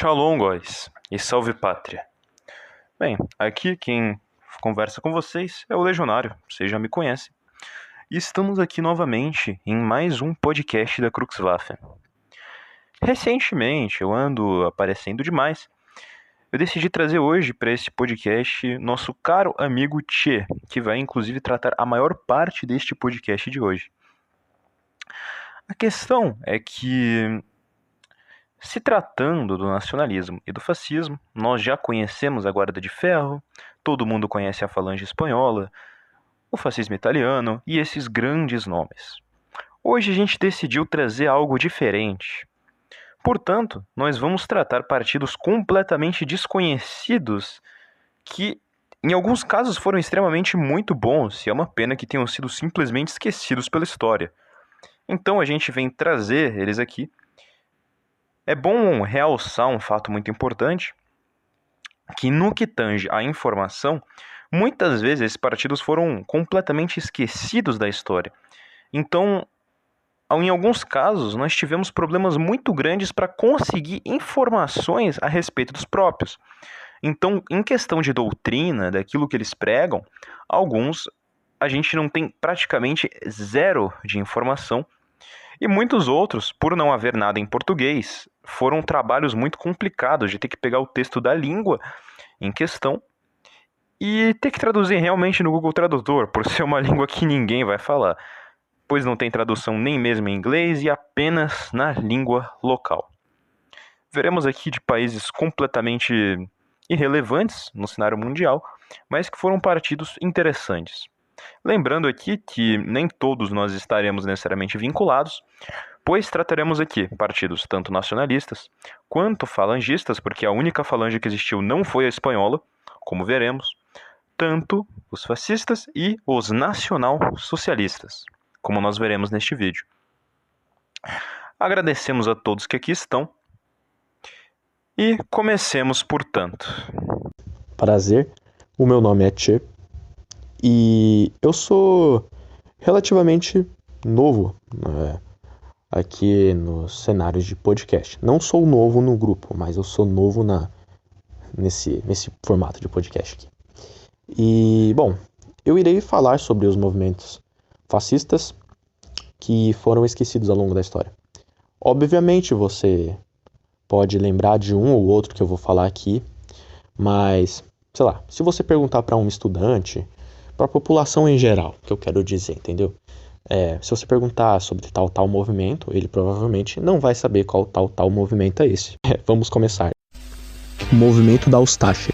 Shalom, guys, e salve pátria. Bem, aqui quem conversa com vocês é o Legionário, vocês já me conhecem. E estamos aqui novamente em mais um podcast da Cruxwaffen. Recentemente, eu ando aparecendo demais, eu decidi trazer hoje para esse podcast nosso caro amigo Tchê, que vai inclusive tratar a maior parte deste podcast de hoje. A questão é que se tratando do nacionalismo e do fascismo, nós já conhecemos a Guarda de Ferro, todo mundo conhece a Falange Espanhola, o fascismo italiano e esses grandes nomes. Hoje a gente decidiu trazer algo diferente. Portanto, nós vamos tratar partidos completamente desconhecidos que, em alguns casos, foram extremamente muito bons e é uma pena que tenham sido simplesmente esquecidos pela história. Então a gente vem trazer eles aqui é bom realçar um fato muito importante, que no que tange à informação, muitas vezes esses partidos foram completamente esquecidos da história. Então, em alguns casos, nós tivemos problemas muito grandes para conseguir informações a respeito dos próprios. Então, em questão de doutrina, daquilo que eles pregam, alguns a gente não tem praticamente zero de informação e muitos outros, por não haver nada em português, foram trabalhos muito complicados de ter que pegar o texto da língua em questão e ter que traduzir realmente no Google Tradutor, por ser uma língua que ninguém vai falar, pois não tem tradução nem mesmo em inglês e apenas na língua local. Veremos aqui de países completamente irrelevantes no cenário mundial, mas que foram partidos interessantes. Lembrando aqui que nem todos nós estaremos necessariamente vinculados, pois trataremos aqui partidos tanto nacionalistas quanto falangistas, porque a única falange que existiu não foi a espanhola, como veremos, tanto os fascistas e os nacional-socialistas, como nós veremos neste vídeo. Agradecemos a todos que aqui estão e comecemos, portanto. Prazer, o meu nome é Tchê e eu sou relativamente novo né, aqui nos cenários de podcast. Não sou novo no grupo, mas eu sou novo na, nesse, nesse formato de podcast aqui. E, bom, eu irei falar sobre os movimentos fascistas que foram esquecidos ao longo da história. Obviamente você pode lembrar de um ou outro que eu vou falar aqui, mas, sei lá, se você perguntar para um estudante para a população em geral, que eu quero dizer, entendeu? É, se você perguntar sobre tal tal movimento, ele provavelmente não vai saber qual tal tal movimento é esse. É, vamos começar. movimento da Ustácia.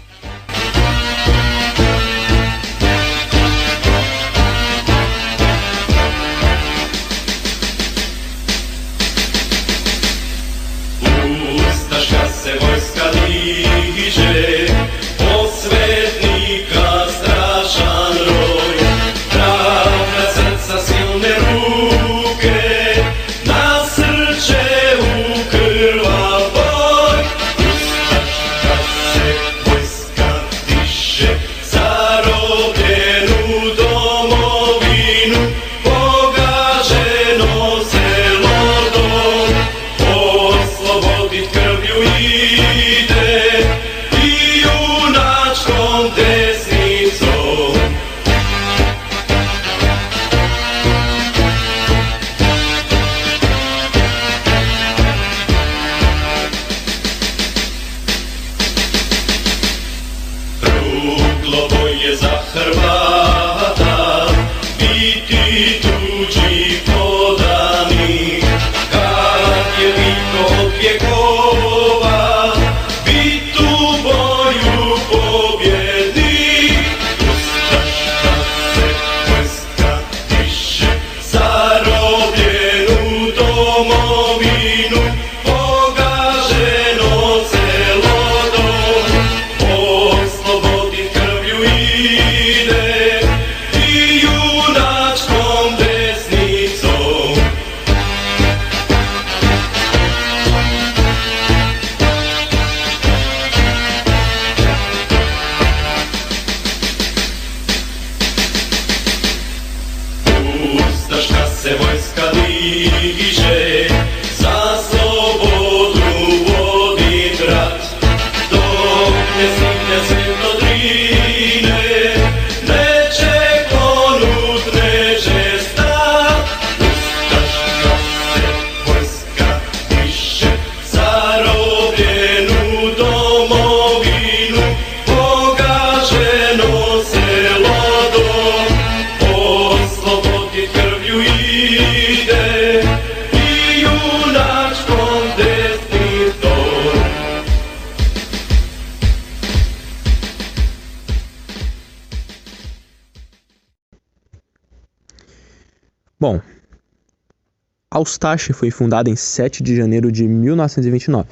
A Ustaše foi fundada em 7 de janeiro de 1929,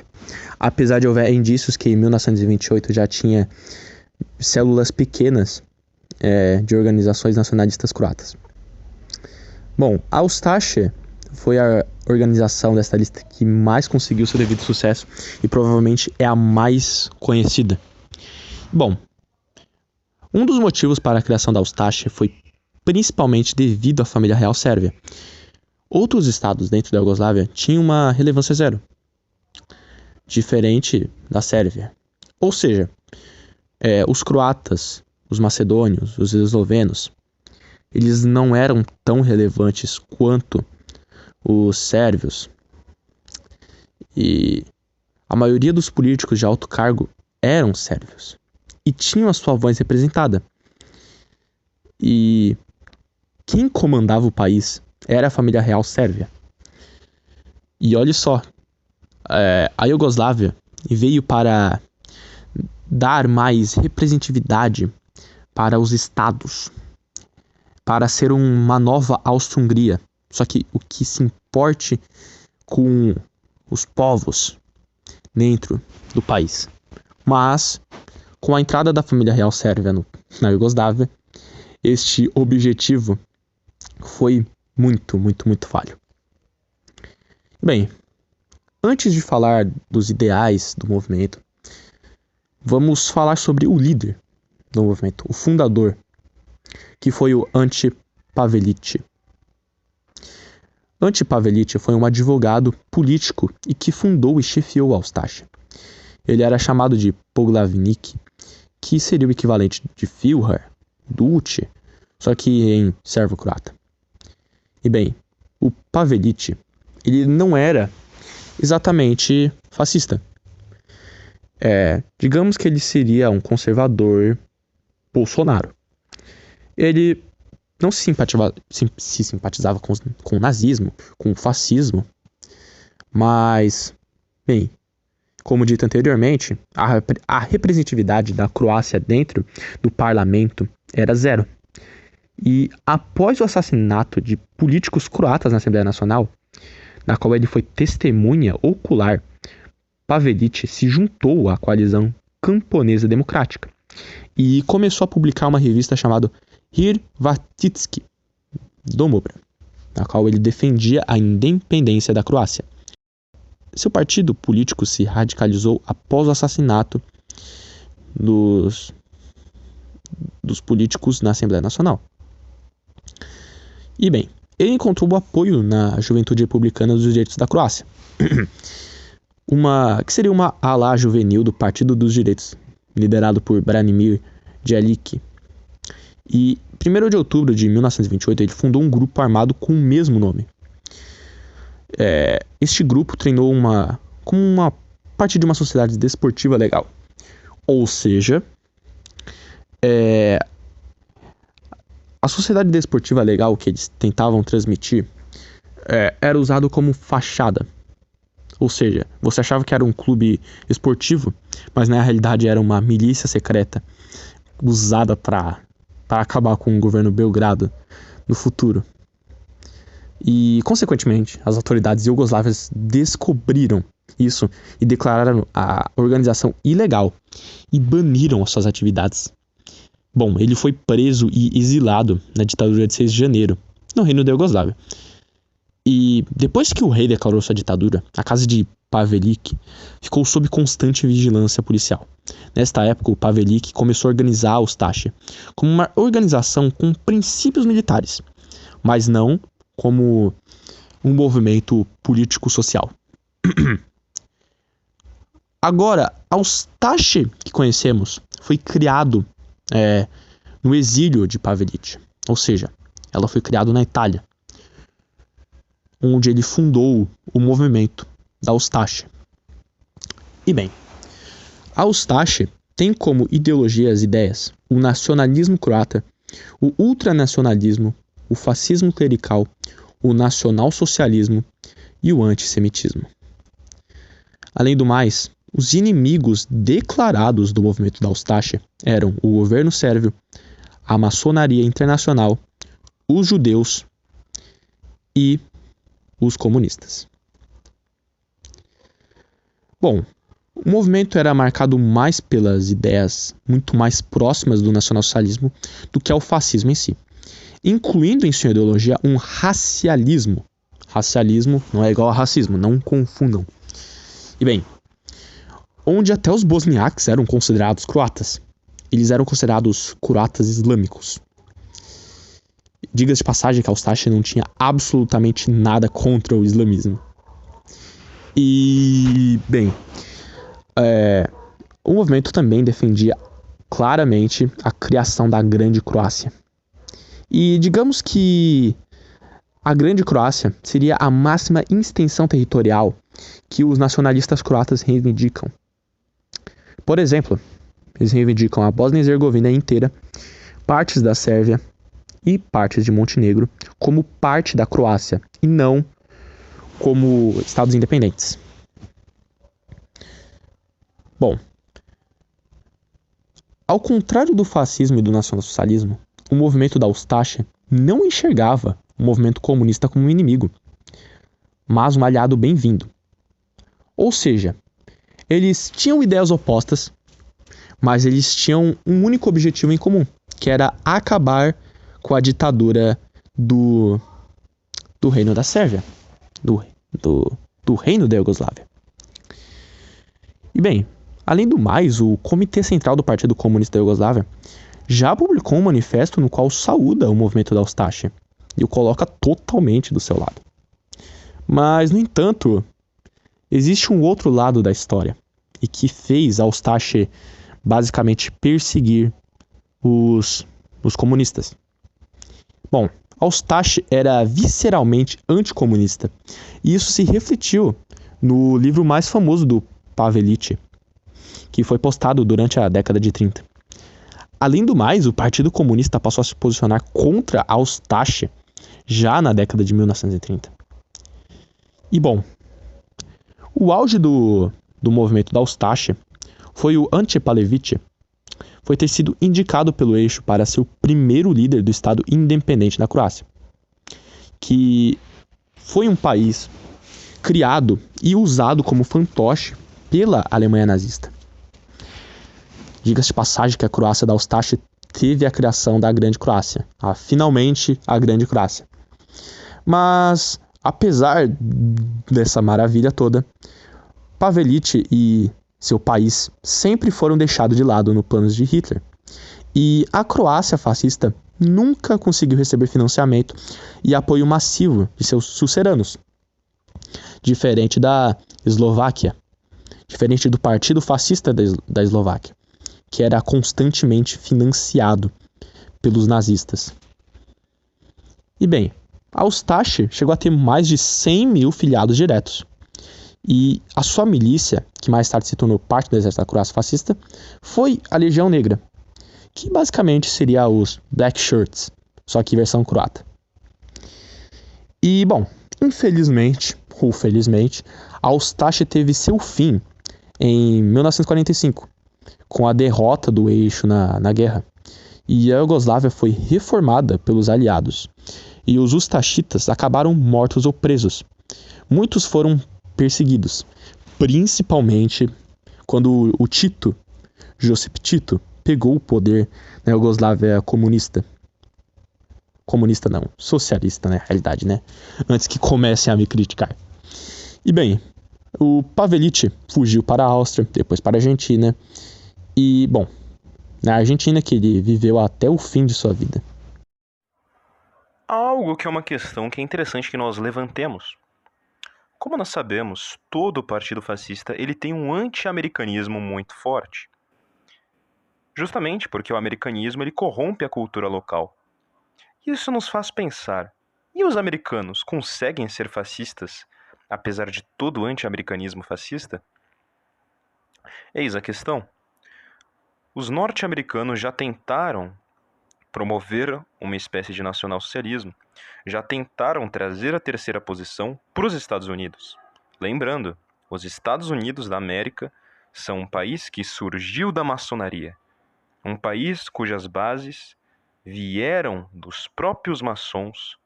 apesar de houver indícios que em 1928 já tinha células pequenas é, de organizações nacionalistas croatas. Bom, a Ustaše foi a organização desta lista que mais conseguiu seu devido sucesso e provavelmente é a mais conhecida. Bom, um dos motivos para a criação da Ustaše foi principalmente devido à família real sérvia. Outros estados dentro da Iugoslávia tinham uma relevância zero, diferente da Sérvia. Ou seja, é, os croatas, os macedônios, os eslovenos, eles não eram tão relevantes quanto os sérvios. E a maioria dos políticos de alto cargo eram sérvios e tinham a sua voz representada. E quem comandava o país era a família real sérvia. E olhe só, é, a Iugoslávia veio para dar mais representatividade para os estados, para ser uma nova Áustria-Hungria. Só que o que se importe com os povos dentro do país. Mas, com a entrada da família real sérvia no, na Iugoslávia, este objetivo foi muito, muito, muito falho. Bem, antes de falar dos ideais do movimento, vamos falar sobre o líder do movimento, o fundador, que foi o Ante Pavelic. Ante Pavelic foi um advogado político e que fundou e chefiou a Ustasha. Ele era chamado de Poglavnik, que seria o equivalente de Führer, Dulce, só que em servo-croata. E bem, o Pavelic, ele não era exatamente fascista. É, digamos que ele seria um conservador Bolsonaro. Ele não se simpatizava, se simpatizava com, com o nazismo, com o fascismo, mas, bem, como dito anteriormente, a, a representatividade da Croácia dentro do parlamento era zero. E após o assassinato de políticos croatas na Assembleia Nacional, na qual ele foi testemunha ocular, Pavelic se juntou à coalizão camponesa democrática e começou a publicar uma revista chamada Hrvatski Domobra, na qual ele defendia a independência da Croácia. Seu partido político se radicalizou após o assassinato dos, dos políticos na Assembleia Nacional. E bem, ele encontrou o apoio na Juventude Republicana dos Direitos da Croácia, uma que seria uma ala juvenil do Partido dos Direitos, liderado por Branimir Djelic. E 1 de outubro de 1928 ele fundou um grupo armado com o mesmo nome. É, este grupo treinou uma como uma parte de uma sociedade desportiva legal, ou seja, é, a sociedade desportiva legal que eles tentavam transmitir é, era usado como fachada. Ou seja, você achava que era um clube esportivo, mas na realidade era uma milícia secreta usada para acabar com o governo Belgrado no futuro. E, consequentemente, as autoridades iugoslavias descobriram isso e declararam a organização ilegal e baniram as suas atividades. Bom, ele foi preso e exilado na ditadura de 6 de janeiro, no reino da Iugoslávia. E depois que o rei declarou sua ditadura, a casa de Pavelic ficou sob constante vigilância policial. Nesta época, o Pavelic começou a organizar a Ustache como uma organização com princípios militares, mas não como um movimento político-social. Agora, a Ustache que conhecemos foi criado é, no exílio de Pavelic, ou seja, ela foi criada na Itália, onde ele fundou o movimento da Ustache. E bem, a Ustache tem como ideologia as ideias o nacionalismo croata, o ultranacionalismo, o fascismo clerical, o nacionalsocialismo e o antissemitismo. Além do mais, os inimigos declarados do movimento da Ustácia eram o governo sérvio, a maçonaria internacional, os judeus e os comunistas. Bom, o movimento era marcado mais pelas ideias muito mais próximas do nacionalsocialismo do que ao fascismo em si, incluindo em sua ideologia um racialismo. Racialismo não é igual a racismo, não confundam. E bem, onde até os bosniaques eram considerados croatas. Eles eram considerados croatas islâmicos. Diga-se de passagem que a Eustache não tinha absolutamente nada contra o islamismo. E, bem, é, o movimento também defendia claramente a criação da Grande Croácia. E digamos que a Grande Croácia seria a máxima extensão territorial que os nacionalistas croatas reivindicam. Por exemplo, eles reivindicam a Bósnia e Herzegovina inteira, partes da Sérvia e partes de Montenegro como parte da Croácia e não como estados independentes. Bom, ao contrário do fascismo e do nacionalsocialismo, o movimento da Ustasha não enxergava o movimento comunista como um inimigo, mas um aliado bem-vindo. Ou seja, eles tinham ideias opostas, mas eles tinham um único objetivo em comum, que era acabar com a ditadura do, do reino da Sérvia, do, do, do reino da Iugoslávia. E bem, Além do mais, o Comitê Central do Partido Comunista da Iugoslávia já publicou um manifesto no qual saúda o movimento da Ustache e o coloca totalmente do seu lado. Mas, no entanto, existe um outro lado da história e que fez a Ustache basicamente perseguir os, os comunistas. Bom, Ustache era visceralmente anticomunista e isso se refletiu no livro mais famoso do Pavelic, que foi postado durante a década de 30. Além do mais, o Partido Comunista passou a se posicionar contra a Ustache já na década de 1930. E bom, o auge do, do movimento da Ustache foi o Ante Palevic, foi ter sido indicado pelo eixo para ser o primeiro líder do Estado independente da Croácia, que foi um país criado e usado como fantoche pela Alemanha nazista. Diga-se de passagem que a Croácia da Eustache teve a criação da Grande Croácia. Ah, finalmente, a Grande Croácia. Mas, apesar dessa maravilha toda, Pavelic e seu país sempre foram deixados de lado no planos de Hitler. E a Croácia fascista nunca conseguiu receber financiamento e apoio massivo de seus suceranos. Diferente da Eslováquia, diferente do Partido Fascista da Eslováquia que era constantemente financiado pelos nazistas. E bem, a Ustache chegou a ter mais de 100 mil filiados diretos. E a sua milícia, que mais tarde se tornou parte do exército da Croácia fascista, foi a Legião Negra, que basicamente seria os Black Shirts, só que versão croata. E, bom, infelizmente, ou felizmente, a Ustache teve seu fim em 1945, com a derrota do eixo na, na guerra. E a Iugoslávia foi reformada pelos aliados. E os ustachitas acabaram mortos ou presos. Muitos foram perseguidos, principalmente quando o Tito, Josip Tito, pegou o poder na Iugoslávia comunista. Comunista não, socialista na realidade, né? Antes que comecem a me criticar. E bem, o Pavelic fugiu para a Áustria, depois para a Argentina, e, bom, na Argentina que ele viveu até o fim de sua vida. Algo que é uma questão que é interessante que nós levantemos. Como nós sabemos, todo partido fascista ele tem um anti-americanismo muito forte. Justamente porque o americanismo ele corrompe a cultura local. Isso nos faz pensar: e os americanos conseguem ser fascistas apesar de todo o anti-americanismo fascista? Eis a questão. Os norte-americanos já tentaram promover uma espécie de nacionalsocialismo, já tentaram trazer a terceira posição para os Estados Unidos. Lembrando, os Estados Unidos da América são um país que surgiu da maçonaria, um país cujas bases vieram dos próprios maçons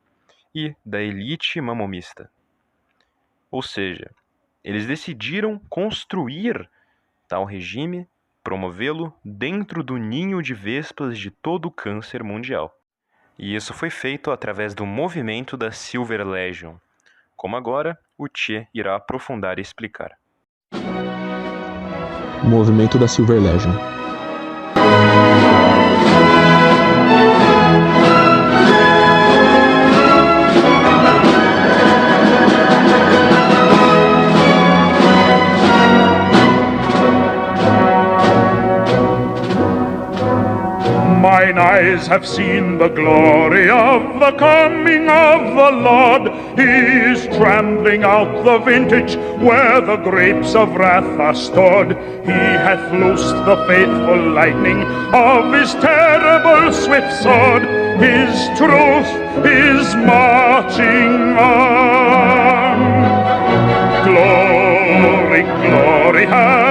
e da elite mamomista. Ou seja, eles decidiram construir tal regime, promovê-lo dentro do ninho de vespas de todo o câncer mundial. E isso foi feito através do movimento da Silver Legion, como agora o Che irá aprofundar e explicar. Movimento da Silver Legion. Mine eyes have seen the glory of the coming of the Lord. He is trampling out the vintage where the grapes of wrath are stored. He hath loosed the faithful lightning of his terrible swift sword. His truth is marching on. Glory, glory, hallelujah.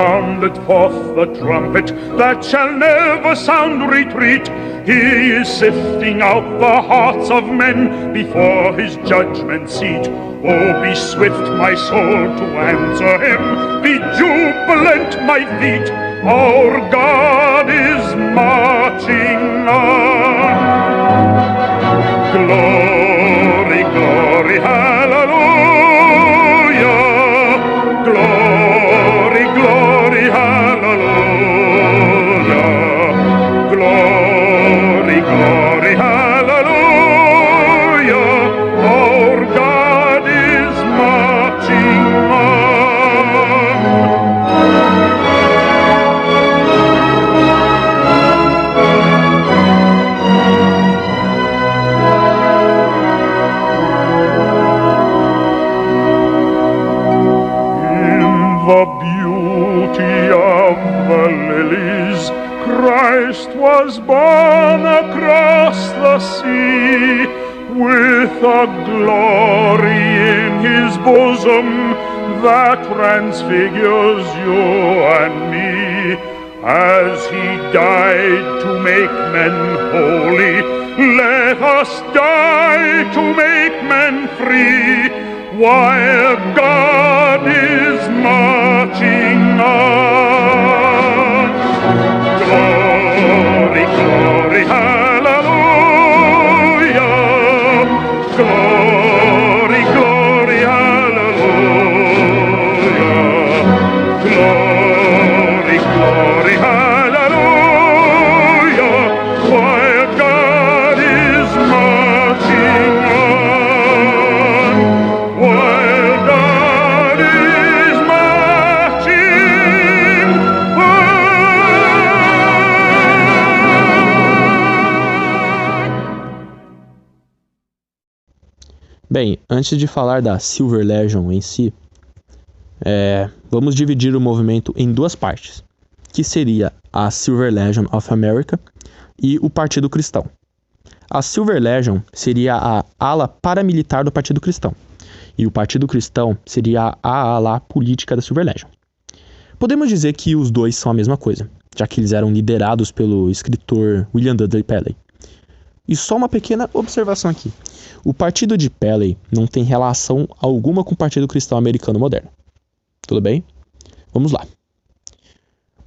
Sounded forth the trumpet that shall never sound retreat. He is sifting out the hearts of men before his judgment seat. Oh, be swift, my soul, to answer him. Be jubilant, my feet. Our God is marching on. Glory, a glory in his bosom that transfigures you and me. As he died to make men holy, let us die to make men free while God is marching on. Bem, antes de falar da Silver Legion em si, é, vamos dividir o movimento em duas partes, que seria a Silver Legion of America e o Partido Cristão. A Silver Legion seria a ala paramilitar do Partido Cristão, e o Partido Cristão seria a ala política da Silver Legion. Podemos dizer que os dois são a mesma coisa, já que eles eram liderados pelo escritor William Dudley Pelley. E só uma pequena observação aqui. O partido de Pelley não tem relação alguma com o Partido Cristão Americano moderno. Tudo bem? Vamos lá.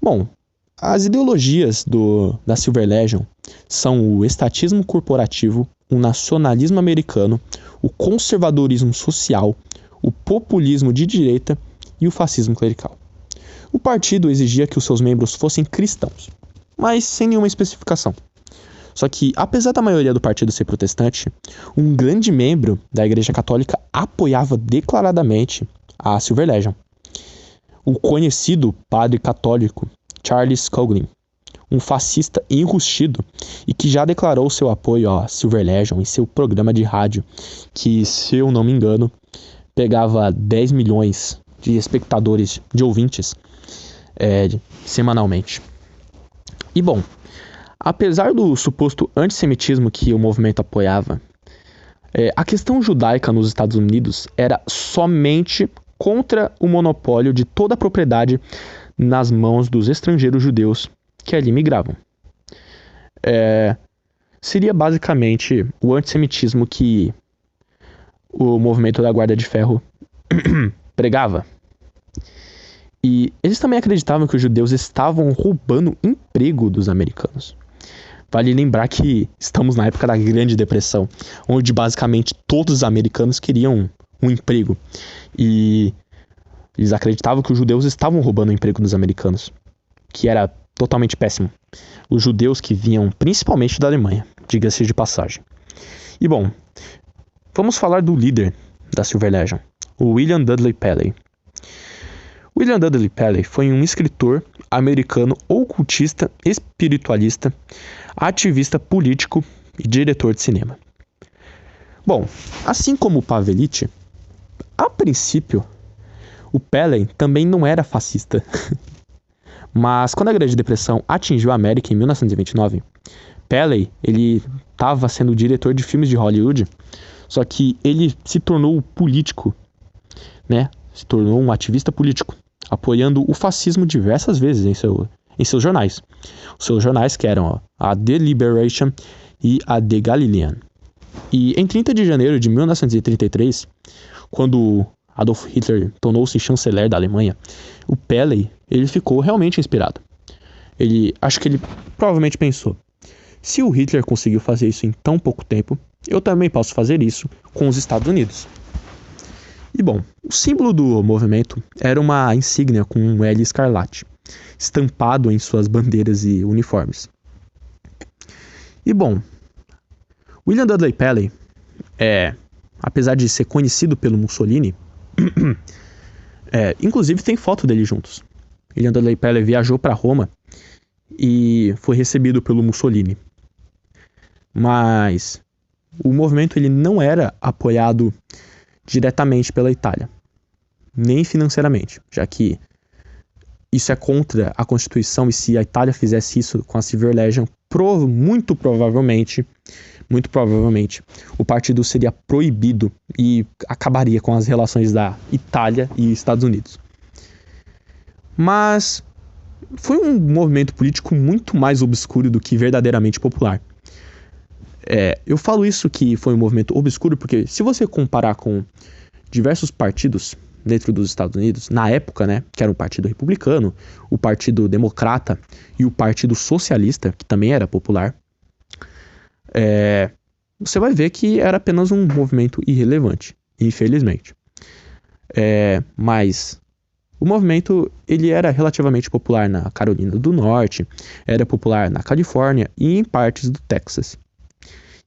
Bom, as ideologias do, da Silver Legion são o estatismo corporativo, o nacionalismo americano, o conservadorismo social, o populismo de direita e o fascismo clerical. O partido exigia que os seus membros fossem cristãos, mas sem nenhuma especificação. Só que, apesar da maioria do partido ser protestante, um grande membro da Igreja Católica apoiava declaradamente a Silver Legion. O conhecido padre católico Charles Coughlin, um fascista enrustido e que já declarou seu apoio à Silver Legion em seu programa de rádio, que, se eu não me engano, pegava 10 milhões de espectadores, de ouvintes, é, semanalmente. E bom, apesar do suposto antissemitismo que o movimento apoiava, é, a questão judaica nos Estados Unidos era somente contra o monopólio de toda a propriedade nas mãos dos estrangeiros judeus que ali migravam. É, seria basicamente o antissemitismo que o movimento da Guarda de Ferro pregava. E eles também acreditavam que os judeus estavam roubando emprego dos americanos. Vale lembrar que estamos na época da Grande Depressão, onde basicamente todos os americanos queriam um emprego. E eles acreditavam que os judeus estavam roubando o emprego dos americanos, que era totalmente péssimo. Os judeus que vinham principalmente da Alemanha, diga-se de passagem. E bom, vamos falar do líder da Silver Legion, o William Dudley Pelley. William Dudley Pelley foi um escritor americano ocultista, espiritualista, ativista político e diretor de cinema. Bom, assim como o Pavelic, a princípio, o Pelley também não era fascista. Mas quando a Grande Depressão atingiu a América em 1929, Pelley ele estava sendo diretor de filmes de Hollywood, só que ele se tornou político, né? Se tornou um ativista político apoiando o fascismo diversas vezes em, seu, em seus jornais. Os seus jornais que eram ó, a The Liberation e a The Galilean. E em 30 de janeiro de 1933, quando Adolf Hitler tornou-se chanceler da Alemanha, o Pelley ele ficou realmente inspirado. Ele, acho que ele provavelmente pensou: se o Hitler conseguiu fazer isso em tão pouco tempo, eu também posso fazer isso com os Estados Unidos. E bom, o símbolo do movimento era uma insígnia com um L escarlate, estampado em suas bandeiras e uniformes. E bom, William Dudley Pelley, é, apesar de ser conhecido pelo Mussolini, é, inclusive tem foto dele juntos. William Dudley Pelley viajou para Roma e foi recebido pelo Mussolini. Mas o movimento ele não era apoiado diretamente pela Itália, nem financeiramente, já que isso é contra a Constituição e se a Itália fizesse isso com a Silver Legion, muito provavelmente, muito provavelmente, o partido seria proibido e acabaria com as relações da Itália e Estados Unidos. Mas foi um movimento político muito mais obscuro do que verdadeiramente popular. É, eu falo isso que foi um movimento obscuro porque se você comparar com diversos partidos dentro dos Estados Unidos, na época, né, que era o Partido Republicano, o Partido Democrata e o Partido Socialista, que também era popular, é, você vai ver que era apenas um movimento irrelevante, infelizmente. É, mas o movimento ele era relativamente popular na Carolina do Norte, era popular na Califórnia e em partes do Texas.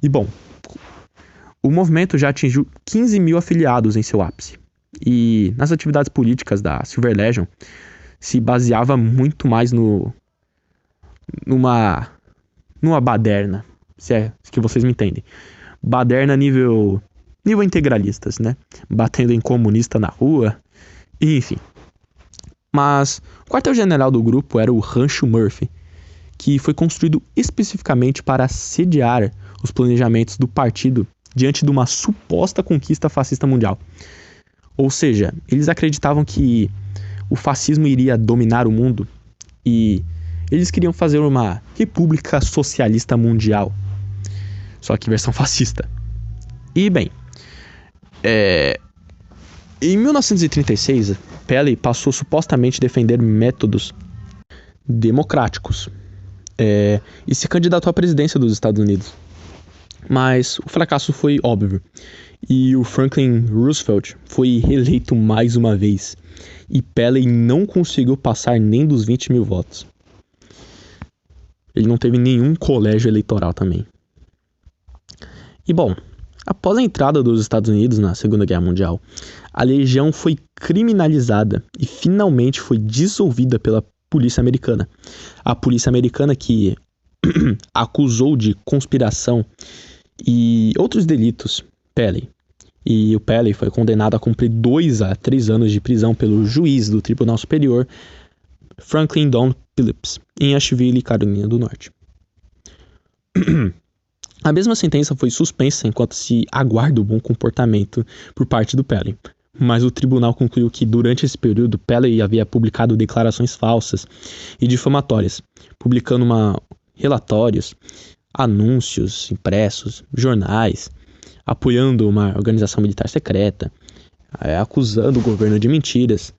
E bom, o movimento já atingiu 15 mil afiliados em seu ápice. E nas atividades políticas da Silver Legion se baseava muito mais no numa numa baderna, se é que vocês me entendem. Baderna nível nível integralistas, né? Batendo em comunista na rua, e, enfim. Mas o quartel-general do grupo era o Rancho Murphy, que foi construído especificamente para sediar os planejamentos do partido diante de uma suposta conquista fascista mundial. Ou seja, eles acreditavam que o fascismo iria dominar o mundo e eles queriam fazer uma república socialista mundial, só que versão fascista. E bem, é... em 1936, Pele passou supostamente a defender métodos democráticos é... e se candidatou à presidência dos Estados Unidos. Mas o fracasso foi óbvio. E o Franklin Roosevelt foi reeleito mais uma vez. E Pelley não conseguiu passar nem dos 20 mil votos. Ele não teve nenhum colégio eleitoral também. E bom, após a entrada dos Estados Unidos na Segunda Guerra Mundial, a legião foi criminalizada e finalmente foi dissolvida pela polícia americana. A polícia americana que acusou de conspiração e outros delitos Pelley. E o Pelley foi condenado a cumprir dois a três anos de prisão pelo juiz do Tribunal Superior, Franklin Don Phillips, em Asheville, Carolina do Norte. A mesma sentença foi suspensa enquanto se aguarda o bom comportamento por parte do Pelley. Mas o tribunal concluiu que durante esse período Pelley havia publicado declarações falsas e difamatórias, publicando uma, relatórios, anúncios impressos, jornais, apoiando uma organização militar secreta, é, acusando o governo de mentiras.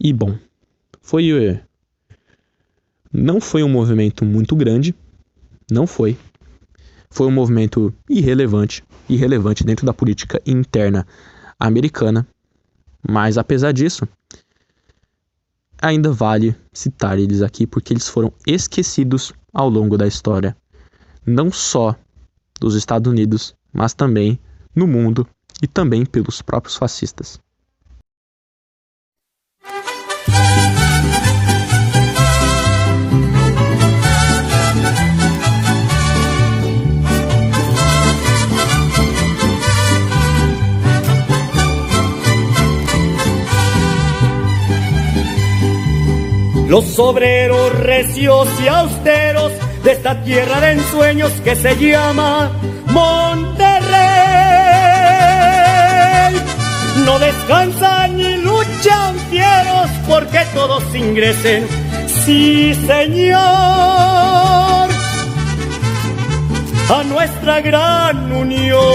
E bom, foi é, não foi um movimento muito grande, não foi, foi um movimento irrelevante, irrelevante dentro da política interna americana. Mas apesar disso, ainda vale citar eles aqui porque eles foram esquecidos ao longo da história, não só dos Estados Unidos, mas também no mundo e também pelos próprios fascistas. los obreros recios y austeros de esta tierra de ensueños que se llama Monterrey. No descansan ni luchan fieros porque todos ingresen, sí señor, a nuestra gran unión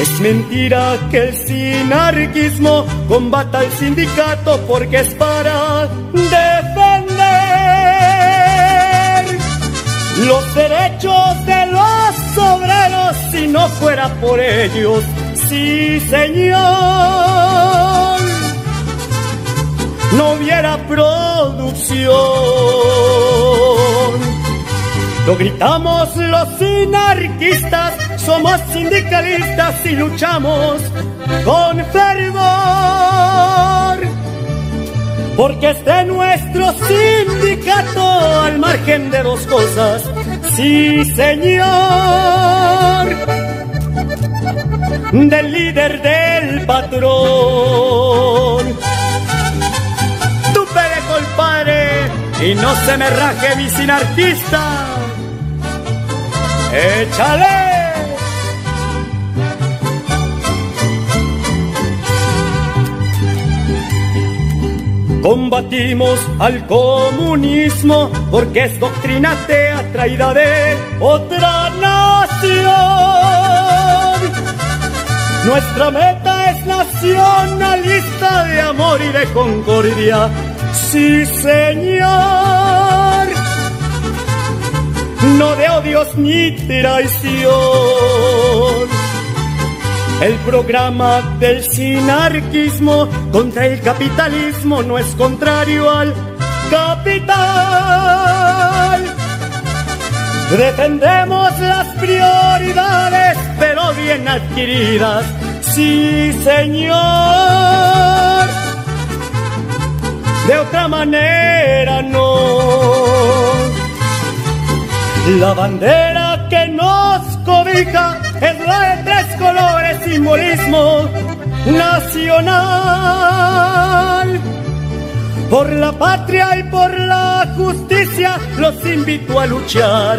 es mentira que el sinarquismo combata al sindicato porque es para defender los derechos de los obreros si no fuera por ellos. Sí, señor. No hubiera producción. Lo gritamos los sinarquistas somos sindicalistas y luchamos con fervor. Porque este nuestro sindicato al margen de dos cosas. Sí, señor. Del líder del patrón. Tú pele, compadre, y no se me raje mi sinarquista. ¡Échale! Combatimos al comunismo porque es doctrina traída de otra nación. Nuestra meta es nacionalista de amor y de concordia. Sí, señor. No de odios ni traición el programa del sinarquismo contra el capitalismo no es contrario al capital. Defendemos las prioridades, pero bien adquiridas. Sí, señor. De otra manera no. La bandera que nos cobija es la de tres colores, simbolismo nacional. Por la patria y por la justicia los invito a luchar,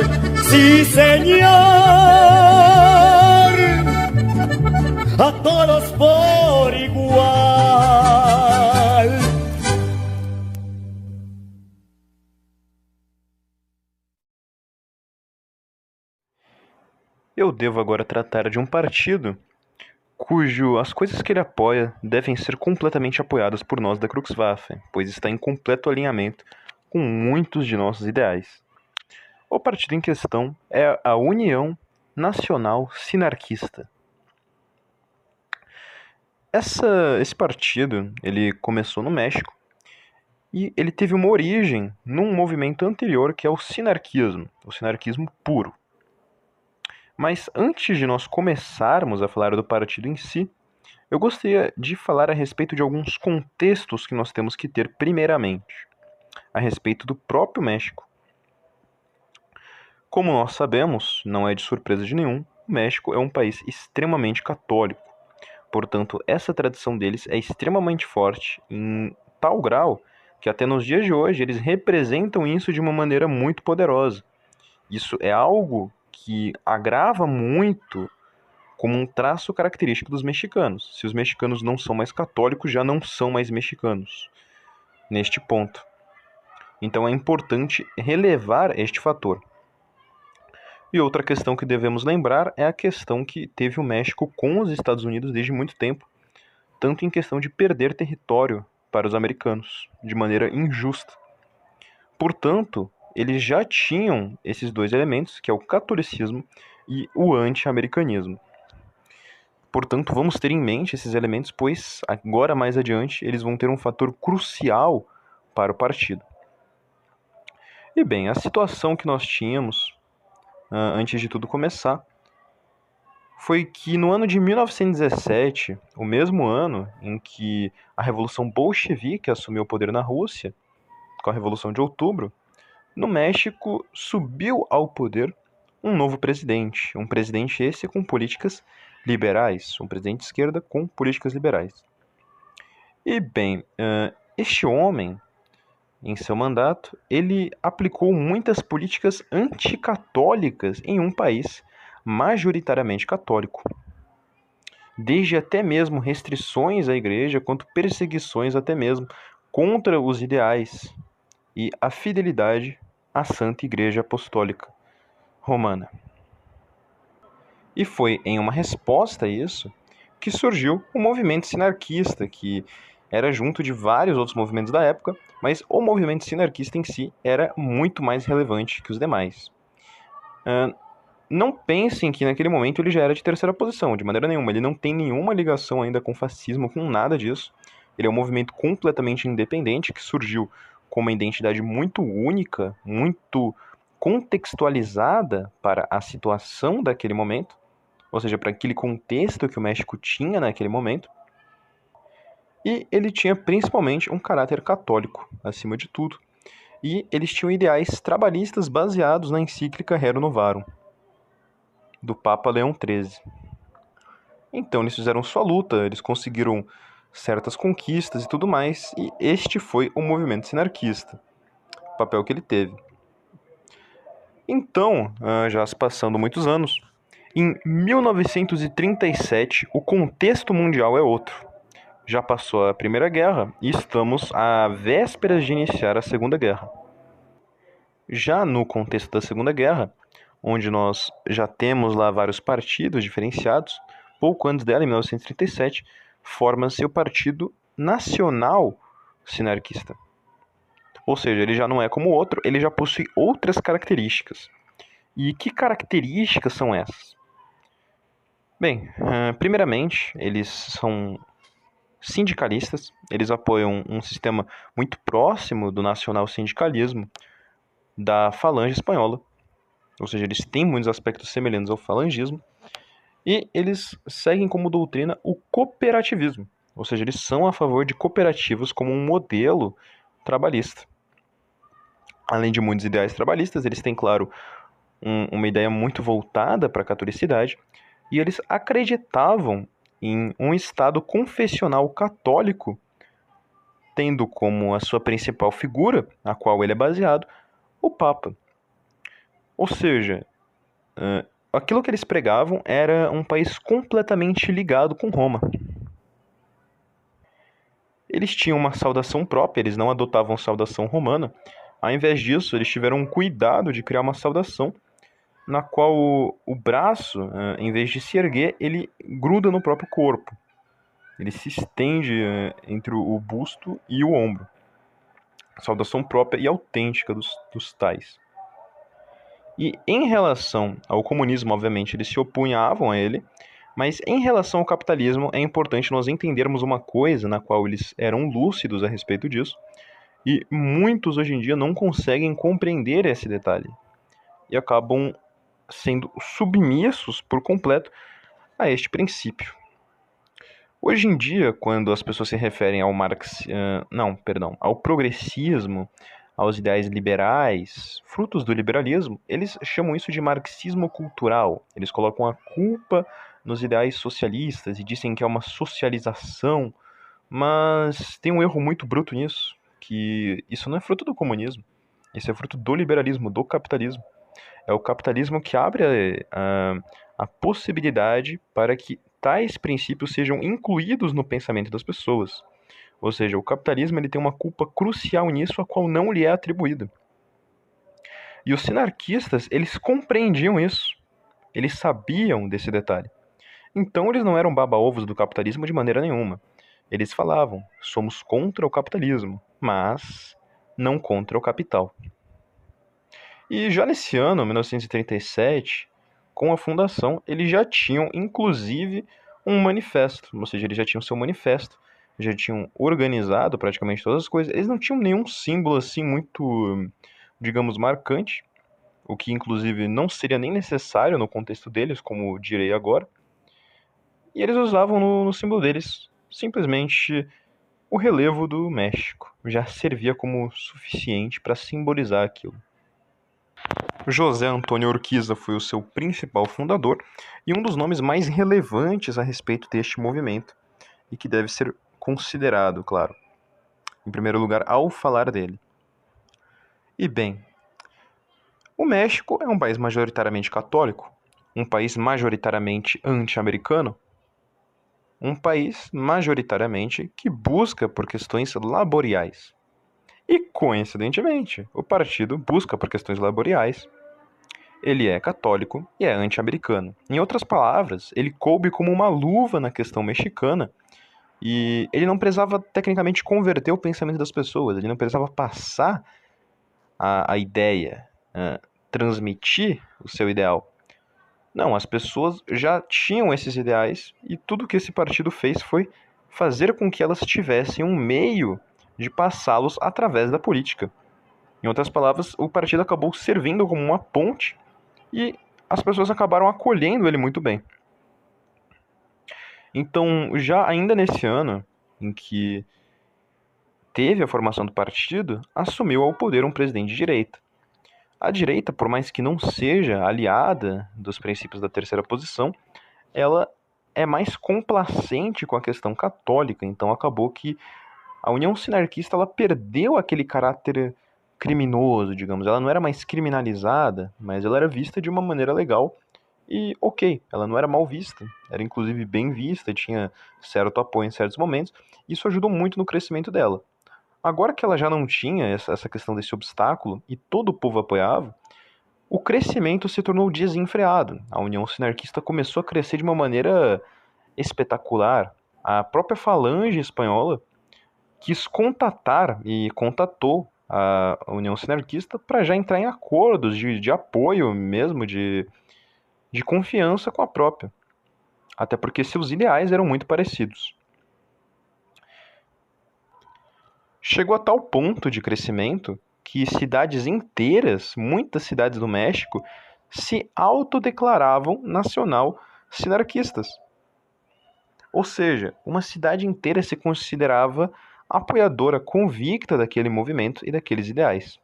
sí señor. A todos por Eu devo agora tratar de um partido cujo as coisas que ele apoia devem ser completamente apoiadas por nós da Cruxwaffen, pois está em completo alinhamento com muitos de nossos ideais. O partido em questão é a União Nacional Sinarquista. Essa, esse partido ele começou no México e ele teve uma origem num movimento anterior que é o sinarquismo, o sinarquismo puro. Mas antes de nós começarmos a falar do partido em si, eu gostaria de falar a respeito de alguns contextos que nós temos que ter, primeiramente, a respeito do próprio México. Como nós sabemos, não é de surpresa de nenhum, o México é um país extremamente católico. Portanto, essa tradição deles é extremamente forte, em tal grau que até nos dias de hoje eles representam isso de uma maneira muito poderosa. Isso é algo que agrava muito como um traço característico dos mexicanos. Se os mexicanos não são mais católicos, já não são mais mexicanos. Neste ponto. Então é importante relevar este fator. E outra questão que devemos lembrar é a questão que teve o México com os Estados Unidos desde muito tempo, tanto em questão de perder território para os americanos, de maneira injusta. Portanto, eles já tinham esses dois elementos, que é o catolicismo e o anti-americanismo. Portanto, vamos ter em mente esses elementos, pois agora mais adiante eles vão ter um fator crucial para o partido. E bem, a situação que nós tínhamos uh, antes de tudo começar foi que no ano de 1917, o mesmo ano em que a Revolução Bolchevique assumiu o poder na Rússia, com a Revolução de Outubro, no México subiu ao poder um novo presidente, um presidente esse com políticas liberais, um presidente de esquerda com políticas liberais. E bem, este homem, em seu mandato, ele aplicou muitas políticas anticatólicas em um país majoritariamente católico. Desde até mesmo restrições à igreja, quanto perseguições até mesmo contra os ideais e a fidelidade à Santa Igreja Apostólica Romana. E foi em uma resposta a isso que surgiu o movimento sinarquista, que era junto de vários outros movimentos da época, mas o movimento sinarquista em si era muito mais relevante que os demais. Uh, não pensem que naquele momento ele já era de terceira posição, de maneira nenhuma. Ele não tem nenhuma ligação ainda com fascismo, com nada disso. Ele é um movimento completamente independente que surgiu com uma identidade muito única, muito contextualizada para a situação daquele momento, ou seja, para aquele contexto que o México tinha naquele momento. E ele tinha principalmente um caráter católico, acima de tudo. E eles tinham ideais trabalhistas baseados na encíclica Rerum Novarum, do Papa Leão XIII. Então eles fizeram sua luta, eles conseguiram certas conquistas e tudo mais, e este foi o movimento sinarquista, o papel que ele teve. Então, ah, já se passando muitos anos, em 1937 o contexto mundial é outro. Já passou a Primeira Guerra e estamos à vésperas de iniciar a Segunda Guerra. Já no contexto da Segunda Guerra, onde nós já temos lá vários partidos diferenciados. Pouco antes dela, em 1937, forma-se o Partido Nacional Sinarquista. Ou seja, ele já não é como o outro, ele já possui outras características. E que características são essas? Bem, primeiramente, eles são sindicalistas, eles apoiam um sistema muito próximo do nacional sindicalismo da Falange Espanhola, ou seja, eles têm muitos aspectos semelhantes ao falangismo, e eles seguem como doutrina o cooperativismo, ou seja, eles são a favor de cooperativas como um modelo trabalhista. Além de muitos ideais trabalhistas, eles têm, claro, um, uma ideia muito voltada para a catolicidade, e eles acreditavam em um Estado confessional católico, tendo como a sua principal figura, a qual ele é baseado, o Papa. Ou seja, aquilo que eles pregavam era um país completamente ligado com Roma. Eles tinham uma saudação própria, eles não adotavam saudação romana. Ao invés disso, eles tiveram um cuidado de criar uma saudação na qual o, o braço, uh, em vez de se erguer, ele gruda no próprio corpo. Ele se estende uh, entre o, busto e o ombro. Saudação própria e autêntica dos, dos tais. E em relação ao comunismo, obviamente, eles se opunhavam a ele, mas em relação ao capitalismo, é importante nós entendermos uma coisa na qual eles eram lúcidos a respeito disso, e muitos hoje em dia não conseguem compreender esse detalhe e acabam sendo submissos por completo a este princípio. Hoje em dia, quando as pessoas se referem ao Marx, uh, não, perdão, ao progressismo, aos ideais liberais, frutos do liberalismo, eles chamam isso de marxismo cultural. Eles colocam a culpa nos ideais socialistas e dizem que é uma socialização, mas tem um erro muito bruto nisso, que isso não é fruto do comunismo, isso é fruto do liberalismo, do capitalismo. É o capitalismo que abre a, a, a possibilidade para que tais princípios sejam incluídos no pensamento das pessoas. Ou seja, o capitalismo ele tem uma culpa crucial nisso a qual não lhe é atribuída. E os sinarquistas, eles compreendiam isso. Eles sabiam desse detalhe. Então eles não eram baba-ovos do capitalismo de maneira nenhuma. Eles falavam: somos contra o capitalismo, mas não contra o capital. E já nesse ano, 1937, com a fundação, eles já tinham inclusive um manifesto, ou seja, eles já tinham seu manifesto, já tinham organizado praticamente todas as coisas. Eles não tinham nenhum símbolo assim muito, digamos, marcante, o que inclusive não seria nem necessário no contexto deles, como direi agora. E eles usavam no, no símbolo deles simplesmente o relevo do México. Já servia como suficiente para simbolizar aquilo. José Antônio Urquiza foi o seu principal fundador e um dos nomes mais relevantes a respeito deste movimento, e que deve ser considerado, claro, em primeiro lugar, ao falar dele. E bem, o México é um país majoritariamente católico, um país majoritariamente anti-americano, um país majoritariamente que busca por questões laboriais. E, coincidentemente, o partido busca por questões laboriais. Ele é católico e é anti-americano. Em outras palavras, ele coube como uma luva na questão mexicana e ele não precisava tecnicamente converter o pensamento das pessoas, ele não precisava passar a, a ideia, uh, transmitir o seu ideal. Não, as pessoas já tinham esses ideais e tudo que esse partido fez foi fazer com que elas tivessem um meio de passá-los através da política. Em outras palavras, o partido acabou servindo como uma ponte e as pessoas acabaram acolhendo ele muito bem. Então, já ainda nesse ano em que teve a formação do partido, assumiu ao poder um presidente de direita. A direita, por mais que não seja aliada dos princípios da terceira posição, ela é mais complacente com a questão católica, então acabou que a União Sinarquista ela perdeu aquele caráter criminoso, digamos. Ela não era mais criminalizada, mas ela era vista de uma maneira legal e ok, ela não era mal vista, era inclusive bem vista, tinha certo apoio em certos momentos. Isso ajudou muito no crescimento dela. Agora que ela já não tinha essa questão desse obstáculo e todo o povo apoiava, o crescimento se tornou desenfreado. A União Sinarquista começou a crescer de uma maneira espetacular. A própria Falange Espanhola quis contatar e contatou a União Sinarquista para já entrar em acordos de, de apoio mesmo, de de confiança com a própria, até porque seus ideais eram muito parecidos. Chegou a tal ponto de crescimento que cidades inteiras, muitas cidades do México, se autodeclaravam nacional sinarquistas. Ou seja, uma cidade inteira se considerava apoiadora convicta daquele movimento e daqueles ideais.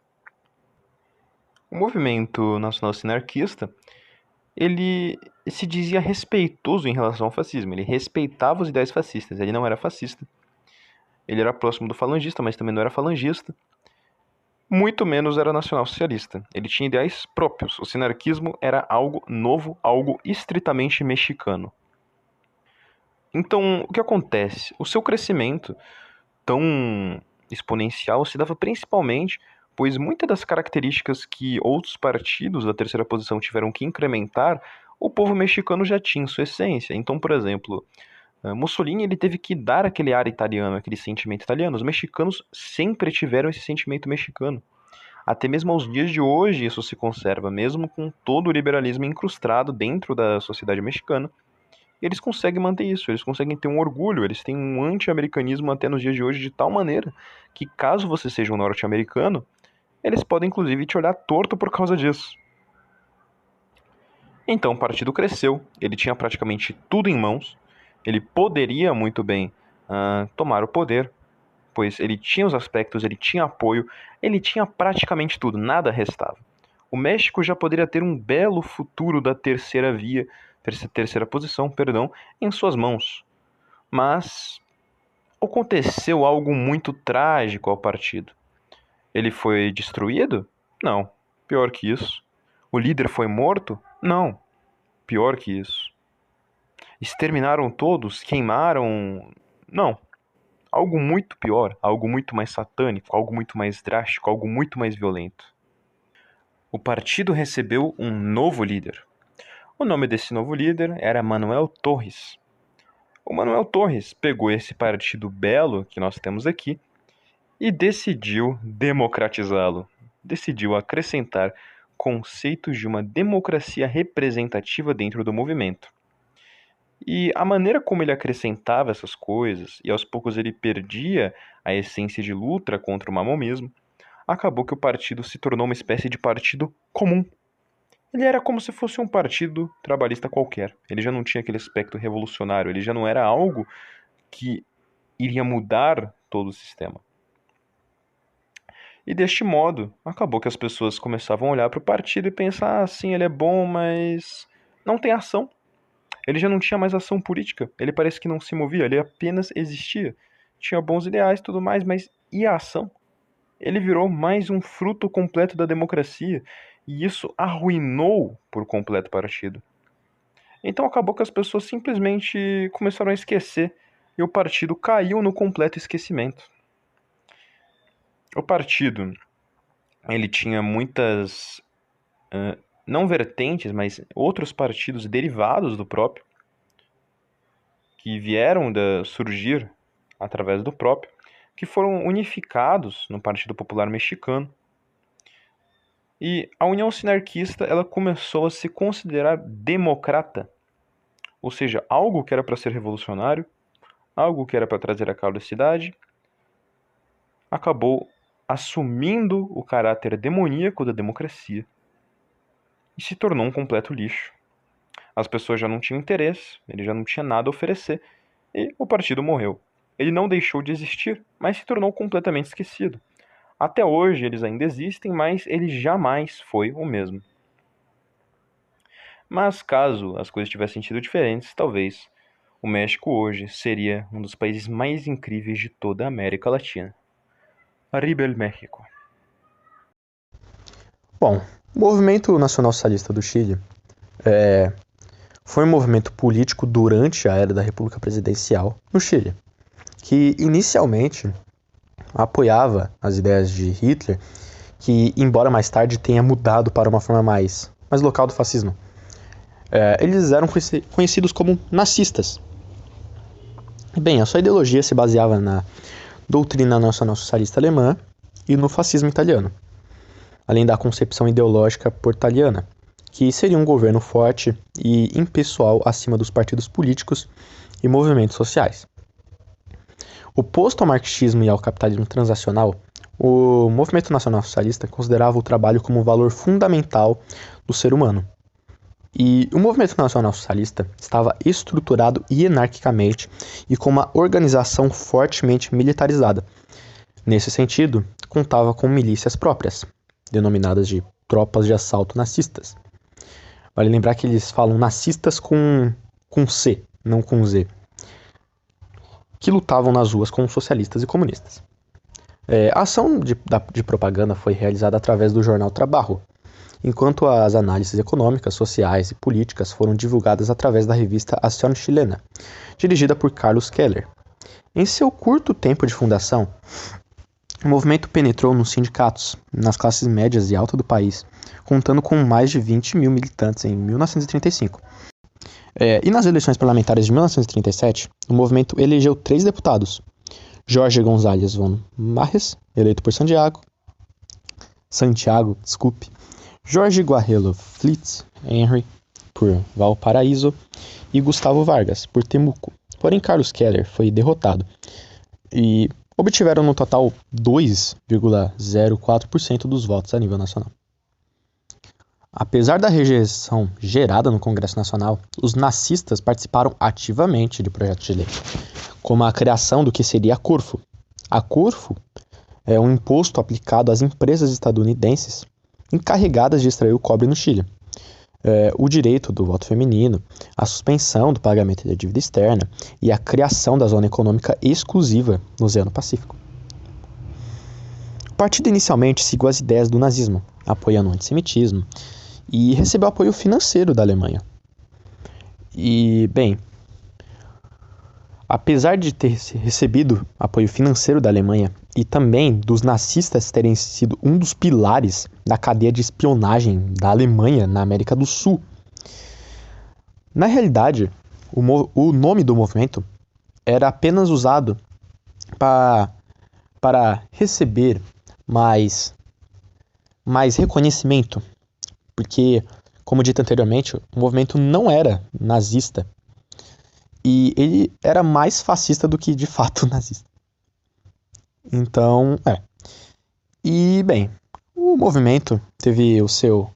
O movimento nacional sinarquista ele se dizia respeitoso em relação ao fascismo. Ele respeitava os ideais fascistas. Ele não era fascista. Ele era próximo do falangista, mas também não era falangista. Muito menos era nacional-socialista. Ele tinha ideais próprios. O sinarquismo era algo novo, algo estritamente mexicano. Então, o que acontece? O seu crescimento tão exponencial se dava principalmente pois muitas das características que outros partidos da terceira posição tiveram que incrementar, o povo mexicano já tinha em sua essência. Então, por exemplo, eh, Mussolini ele teve que dar aquele ar italiano, aquele sentimento italiano. Os mexicanos sempre tiveram esse sentimento mexicano. Até mesmo aos dias de hoje isso se conserva, mesmo com todo o liberalismo incrustado dentro da sociedade mexicana. Eles conseguem manter isso, eles conseguem ter um orgulho, eles têm um anti-americanismo até nos dias de hoje de tal maneira que caso você seja um norte-americano, eles podem inclusive te olhar torto por causa disso. Então o partido cresceu, ele tinha praticamente tudo em mãos, Ele poderia muito bem uh, tomar o poder, pois ele tinha os aspectos, ele tinha apoio, ele tinha praticamente tudo, nada restava. O México já poderia ter um belo futuro da terceira via, terceira posição, perdão, em suas mãos. Mas aconteceu algo muito trágico ao partido. Ele foi destruído? Não. Pior que isso. O líder foi morto? Não. Pior que isso. Exterminaram todos? Queimaram? Não. Algo muito pior, algo muito mais satânico, algo muito mais drástico, algo muito mais violento. O partido recebeu um novo líder. O nome desse novo líder era Manuel Torres. O Manuel Torres pegou esse partido belo que nós temos aqui e decidiu democratizá-lo. Decidiu acrescentar conceitos de uma democracia representativa dentro do movimento. E a maneira como ele acrescentava essas coisas, e aos poucos ele perdia a essência de luta contra o mamonismo, acabou que o partido se tornou uma espécie de partido comum. Ele era como se fosse um partido trabalhista qualquer. Ele já não tinha aquele aspecto revolucionário, ele já não era algo que iria mudar todo o sistema. E deste modo, acabou que as pessoas começavam a olhar para o partido e pensar: ah, sim, ele é bom, mas não tem ação. Ele já não tinha mais ação política, ele parece que não se movia, ele apenas existia. Tinha bons ideais e tudo mais, mas e a ação? Ele virou mais um fruto completo da democracia, e isso arruinou por completo o partido. Então acabou que as pessoas simplesmente começaram a esquecer e o partido caiu no completo esquecimento. O partido, ele tinha muitas, uh, não vertentes, mas outros partidos derivados do próprio, que vieram da surgir através do próprio, que foram unificados no Partido Popular Mexicano. E a União Sinarquista ela começou a se considerar democrata, ou seja, algo que era para ser revolucionário, algo que era para trazer a causa da cidade, acabou assumindo o caráter demoníaco da democracia e se tornou um completo lixo. As pessoas já não tinham interesse, ele já não tinha nada a oferecer e o partido morreu. Ele não deixou de existir, mas se tornou completamente esquecido. Até hoje eles ainda existem, mas ele jamais foi o mesmo. Mas caso as coisas tivessem sido diferentes, talvez o México hoje seria um dos países mais incríveis de toda a América Latina. El México. Bom, o Movimento Nacional Socialista do Chile é, foi um movimento político durante a era da República Presidencial no Chile, que inicialmente apoiava as ideias de Hitler, que, embora mais tarde tenha mudado para uma forma mais, mais local do fascismo. É, eles eram conhecidos como nazistas. Bem, a sua ideologia se baseava na doutrina nacional-socialista alemã e no fascismo italiano, além da concepção ideológica portaliana, que seria um governo forte e impessoal acima dos partidos políticos e movimentos sociais. Oposto ao marxismo e ao capitalismo transacional, o movimento nacional socialista considerava o trabalho como um valor fundamental do ser humano e o movimento nacional socialista estava estruturado hierarquicamente e com uma organização fortemente militarizada. Nesse sentido, contava com milícias próprias, denominadas de tropas de assalto nazistas. Vale lembrar que eles falam nazistas com, com C, não com Z, que lutavam nas ruas com socialistas e comunistas. É, a ação de, de propaganda foi realizada através do jornal Trabalho, enquanto as análises econômicas, sociais e políticas foram divulgadas através da revista Ação Chilena, dirigida por Carlos Keller. Em seu curto tempo de fundação, o movimento penetrou nos sindicatos, nas classes médias e altas do país, contando com mais de 20 mil militantes em 1935. É, e nas eleições parlamentares de 1937, o movimento elegeu três deputados: Jorge González von Marres, eleito por Santiago, Santiago, desculpe, Jorge Guarrelo Flitz Henry, por Valparaíso, e Gustavo Vargas, por Temuco. Porém, Carlos Keller foi derrotado e obtiveram no total 2,04% dos votos a nível nacional. Apesar da rejeição gerada no Congresso Nacional, os nazistas participaram ativamente de projetos de lei, como a criação do que seria a Corfo. A Corfo é um imposto aplicado às empresas estadunidenses encarregadas de extrair o cobre no Chile. É, o direito do voto feminino, a suspensão do pagamento da dívida externa e a criação da zona econômica exclusiva no Oceano Pacífico. O partido inicialmente seguiu as ideias do nazismo, apoiando o antissemitismo, e recebeu apoio financeiro da Alemanha. E, bem, apesar de ter recebido apoio financeiro da Alemanha e também dos nazistas terem sido um dos pilares da cadeia de espionagem da Alemanha na América do Sul, na realidade, o, o nome do movimento era apenas usado para, para receber mais, mais reconhecimento, porque, como dito anteriormente, o movimento não era nazista e ele era mais fascista do que de fato nazista. Então, é. E, bem, o movimento teve o seu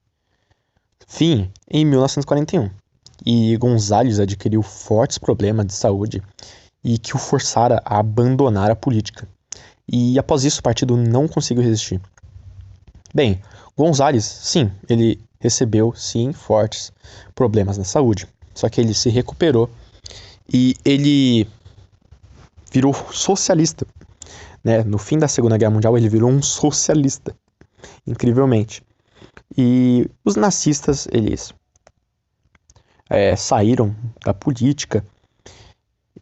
fim em 1941 e Gonzalez adquiriu fortes problemas de saúde e que o forçara a abandonar a política. E após isso, o partido não conseguiu resistir. Bem, Gonzalez, sim, ele recebeu sim fortes problemas na saúde, só que ele se recuperou e ele virou socialista. Né? No fim da Segunda Guerra Mundial, ele virou um socialista, incrivelmente. E os nazistas, eles é, saíram da política.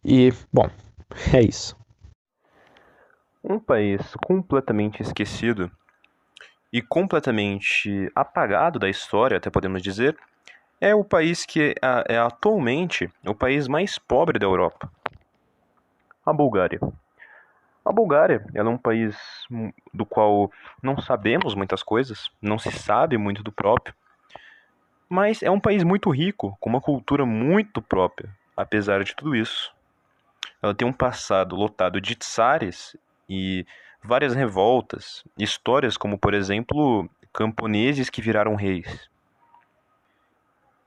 E, bom, é isso. Um país completamente esquecido e completamente apagado da história, até podemos dizer, é o país que é, é atualmente o país mais pobre da Europa, a Bulgária. A Bulgária é um país do qual não sabemos muitas coisas, não se sabe muito do próprio, mas é um país muito rico, com uma cultura muito própria, apesar de tudo isso. Ela tem um passado lotado de tsares e várias revoltas, histórias como, por exemplo, camponeses que viraram reis.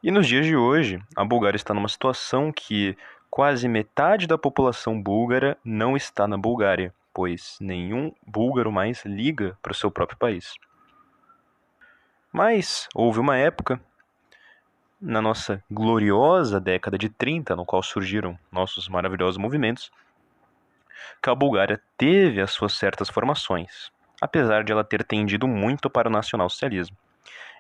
E nos dias de hoje, a Bulgária está numa situação que quase metade da população búlgara não está na Bulgária, pois nenhum búlgaro mais liga para o seu próprio país. Mas houve uma época, na nossa gloriosa década de 30, no qual surgiram nossos maravilhosos movimentos, que a Bulgária teve as suas certas formações, apesar de ela ter tendido muito para o nacionalsocialismo.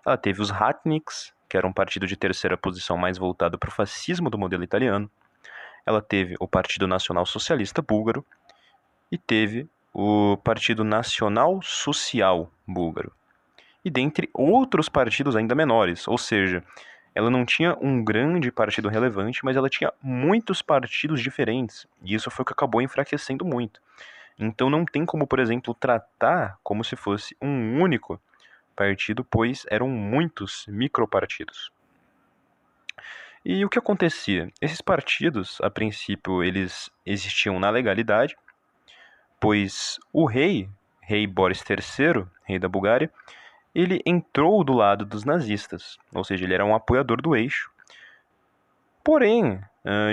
Ela teve os Ratniks, que era um partido de terceira posição mais voltado para o fascismo do modelo italiano. Ela teve o Partido Nacional Socialista Búlgaro e teve o Partido Nacional Social Búlgaro. E dentre outros partidos ainda menores, ou seja, ela não tinha um grande partido relevante, mas ela tinha muitos partidos diferentes, e isso foi o que acabou enfraquecendo muito. Então não tem como, por exemplo, tratar como se fosse um único partido, pois eram muitos micropartidos. E o que acontecia? Esses partidos, a princípio, eles existiam na legalidade, pois o rei, rei Boris III, rei da Bulgária, ele entrou do lado dos nazistas, ou seja, ele era um apoiador do eixo. Porém,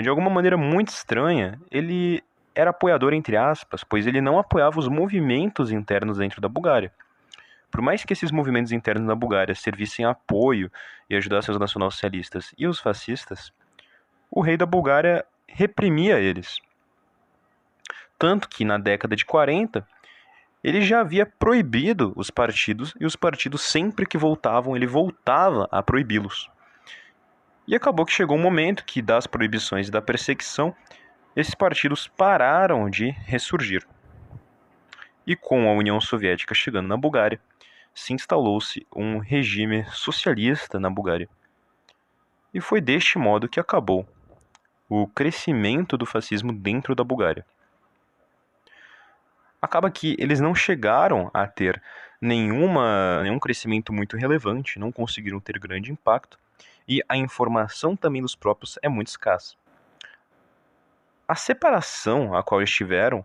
de alguma maneira muito estranha, ele era apoiador entre aspas, pois ele não apoiava os movimentos internos dentro da Bulgária. Por mais que esses movimentos internos na Bulgária servissem apoio e ajudassem os nacionalsocialistas e os fascistas, o rei da Bulgária reprimia eles. Tanto que na década de 40, ele já havia proibido os partidos e os partidos sempre que voltavam, ele voltava a proibi-los. E acabou que chegou um momento que das proibições e da perseguição, esses partidos pararam de ressurgir. E com a União Soviética chegando na Bulgária, se instalou-se um regime socialista na Bulgária. E foi deste modo que acabou o crescimento do fascismo dentro da Bulgária. Acaba que eles não chegaram a ter nenhuma, nenhum crescimento muito relevante, não conseguiram ter grande impacto, e a informação também dos próprios é muito escassa. A separação a qual eles tiveram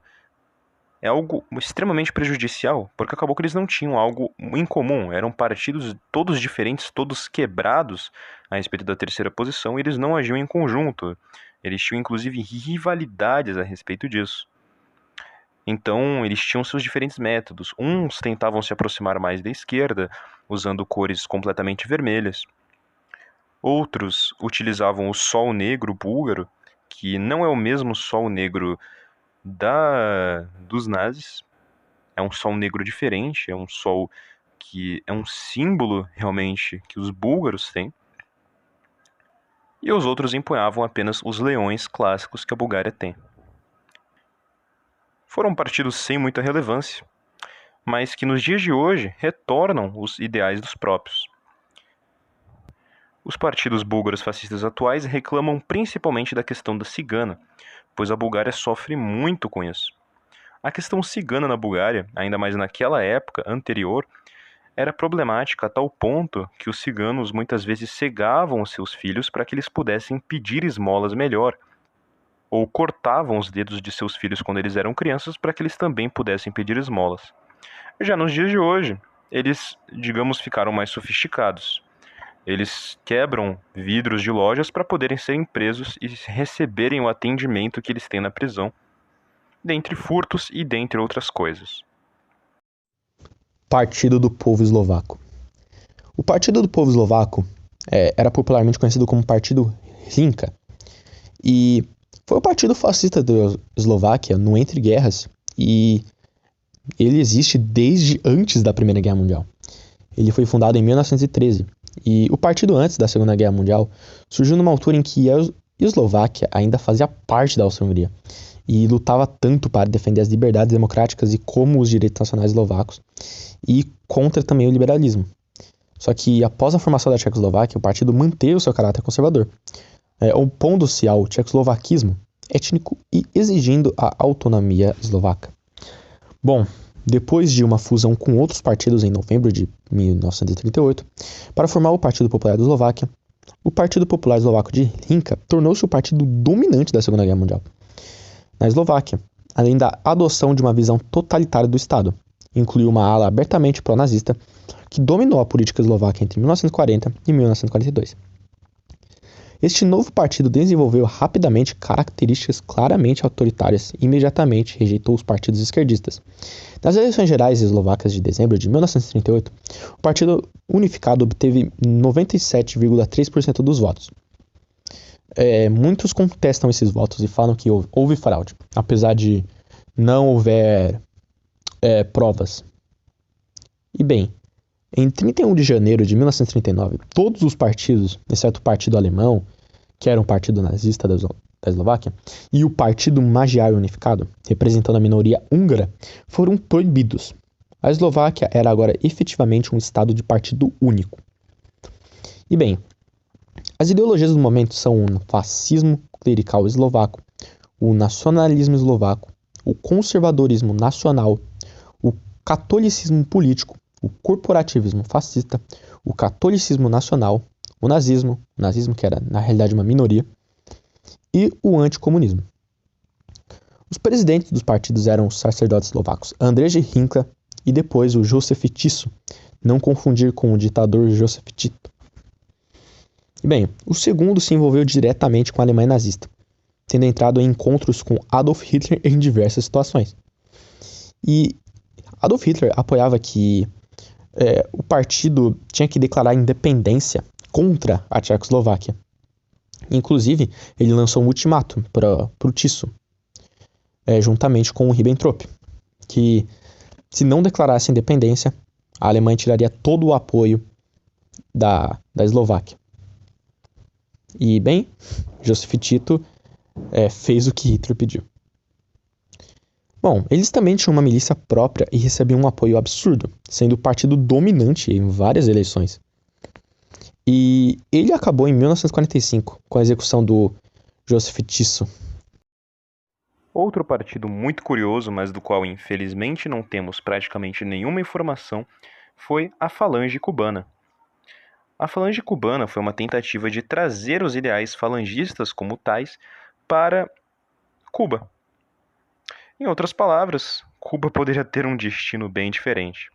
é algo extremamente prejudicial, porque acabou que eles não tinham algo em comum, eram partidos todos diferentes, todos quebrados a respeito da terceira posição, e eles não agiam em conjunto. Eles tinham inclusive rivalidades a respeito disso. Então, eles tinham seus diferentes métodos. Uns tentavam se aproximar mais da esquerda, usando cores completamente vermelhas. Outros utilizavam o sol negro búlgaro, que não é o mesmo sol negro da dos nazis. É um sol negro diferente, é um sol que é um símbolo realmente que os búlgaros têm. E os outros empunhavam apenas os leões clássicos que a Bulgária tem. Foram partidos sem muita relevância, mas que nos dias de hoje retornam os ideais dos próprios. Os partidos búlgaros fascistas atuais reclamam principalmente da questão da cigana, pois a Bulgária sofre muito com isso. A questão cigana na Bulgária, ainda mais naquela época anterior, era problemática a tal ponto que os ciganos muitas vezes cegavam os seus filhos para que eles pudessem pedir esmolas melhor, ou cortavam os dedos de seus filhos quando eles eram crianças para que eles também pudessem pedir esmolas. Já nos dias de hoje, eles, digamos, ficaram mais sofisticados. Eles quebram vidros de lojas para poderem serem presos e receberem o atendimento que eles têm na prisão, dentre furtos e dentre outras coisas. Partido do Povo Eslovaco. O Partido do Povo Eslovaco é, era popularmente conhecido como Partido Rinka e foi o partido fascista da Eslováquia no entre guerras e ele existe desde antes da Primeira Guerra Mundial. Ele foi fundado em 1913 e o partido antes da Segunda Guerra Mundial surgiu numa altura em que a Eslováquia ainda fazia parte da Áustria-Hungria e lutava tanto para defender as liberdades democráticas e como os direitos nacionais eslovacos e contra também o liberalismo. Só que após a formação da Tchecoslováquia, o partido manteve o seu caráter conservador, é, opondo-se ao tchecoslovaquismo étnico e exigindo a autonomia eslovaca. Bom, depois de uma fusão com outros partidos em novembro de 1938, para formar o Partido Popular da Eslováquia, o Partido Popular Eslovaco de Rinka tornou-se o partido dominante da Segunda Guerra Mundial. Na Eslováquia, além da adoção de uma visão totalitária do Estado, incluiu uma ala abertamente pró-nazista que dominou a política eslovaca entre 1940 e 1942. Este novo partido desenvolveu rapidamente características claramente autoritárias e imediatamente rejeitou os partidos esquerdistas. Nas eleições gerais eslovacas de dezembro de 1938, o Partido Unificado obteve 97,3% dos votos. É, muitos contestam esses votos e falam que houve fraude, apesar de não houver é, provas. E bem, em 31 de janeiro de 1939, todos os partidos, exceto o Partido Alemão, que era um partido nazista da, da Eslováquia, e o Partido Magyar Unificado, representando a minoria húngara, foram proibidos. A Eslováquia era agora efetivamente um estado de partido único. E bem, as ideologias do momento são o fascismo clerical eslovaco, o nacionalismo eslovaco, o conservadorismo nacional, o catolicismo político, o corporativismo fascista, o catolicismo nacional, o nazismo, o nazismo que era na realidade uma minoria, e o anticomunismo. Os presidentes dos partidos eram os sacerdotes eslovacos Andrzej Hinkla e depois o Josef Tiso, não confundir com o ditador Josef Tito. E bem, o segundo se envolveu diretamente com a Alemanha nazista, tendo entrado em encontros com Adolf Hitler em diversas situações. E Adolf Hitler apoiava que é, o partido tinha que declarar independência contra a Tchecoslováquia. Inclusive, ele lançou um ultimato para o Tiso, é, juntamente com o Ribbentrop, que se não declarasse independência, a Alemanha tiraria todo o apoio da, da Eslováquia. E, bem, Joseph Tito é, fez o que Hitler pediu. Bom, eles também tinham uma milícia própria e recebiam um apoio absurdo, sendo o partido dominante em várias eleições. E ele acabou em 1945 com a execução do Joseph Tiso. Outro partido muito curioso, mas do qual infelizmente não temos praticamente nenhuma informação, foi a Falange Cubana. A Falange Cubana foi uma tentativa de trazer os ideais falangistas como tais para Cuba, em outras palavras, Cuba poderia ter um destino bem diferente.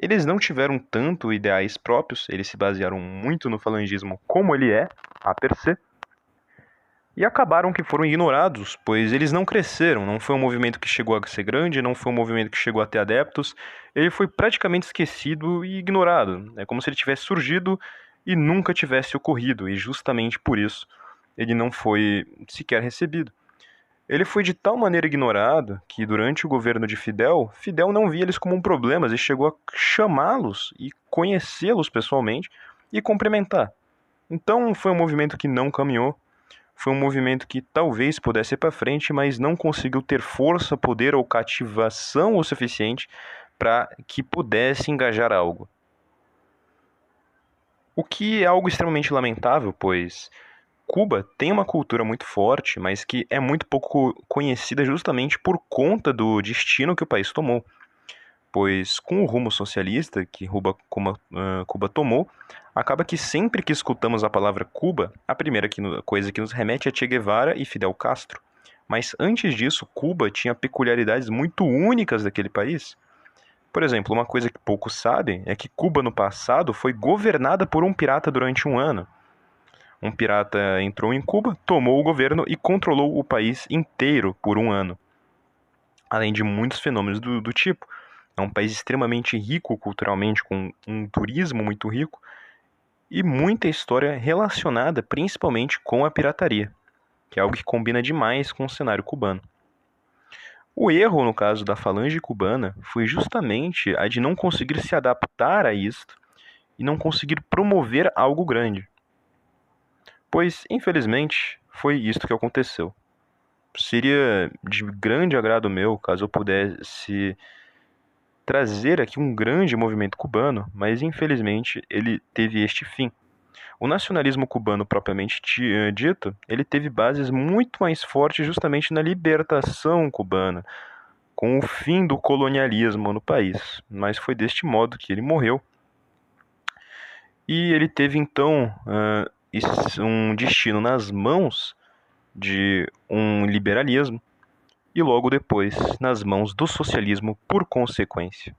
Eles não tiveram tanto ideais próprios, eles se basearam muito no falangismo como ele é, a per se, e acabaram que foram ignorados, pois eles não cresceram, não foi um movimento que chegou a ser grande, não foi um movimento que chegou a ter adeptos, ele foi praticamente esquecido e ignorado. É como se ele tivesse surgido e nunca tivesse ocorrido, e justamente por isso ele não foi sequer recebido. Ele foi de tal maneira ignorado que, durante o governo de Fidel, Fidel não via eles como um problema e chegou a chamá-los e conhecê-los pessoalmente e cumprimentar. Então, foi um movimento que não caminhou, foi um movimento que talvez pudesse ir para frente, mas não conseguiu ter força, poder ou cativação o suficiente para que pudesse engajar algo. O que é algo extremamente lamentável, pois Cuba tem uma cultura muito forte, mas que é muito pouco conhecida justamente por conta do destino que o país tomou. Pois com o rumo socialista que Cuba, Cuba, tomou, acaba que sempre que escutamos a palavra Cuba, a primeira que, coisa que nos remete é Che Guevara e Fidel Castro. Mas antes disso, Cuba tinha peculiaridades muito únicas daquele país. Por exemplo, uma coisa que poucos sabem é que Cuba no passado foi governada por um pirata durante um ano um pirata entrou em Cuba, tomou o governo e controlou o país inteiro por um ano. Além de muitos fenômenos do, do tipo. É um país extremamente rico culturalmente, com um turismo muito rico e muita história relacionada principalmente com a pirataria, que é algo que combina demais com o cenário cubano. O erro, no caso da falange cubana, foi justamente a de não conseguir se adaptar a isto e não conseguir promover algo grande. Pois, infelizmente, foi isto que aconteceu. Seria de grande agrado meu caso eu pudesse trazer aqui um grande movimento cubano, mas infelizmente ele teve este fim. O nacionalismo cubano propriamente eh, dito, ele teve bases muito mais fortes justamente na libertação cubana, com o fim do colonialismo no país. Mas foi deste modo que ele morreu. E ele teve então uh, um destino nas mãos de um liberalismo e logo depois nas mãos do socialismo por consequência,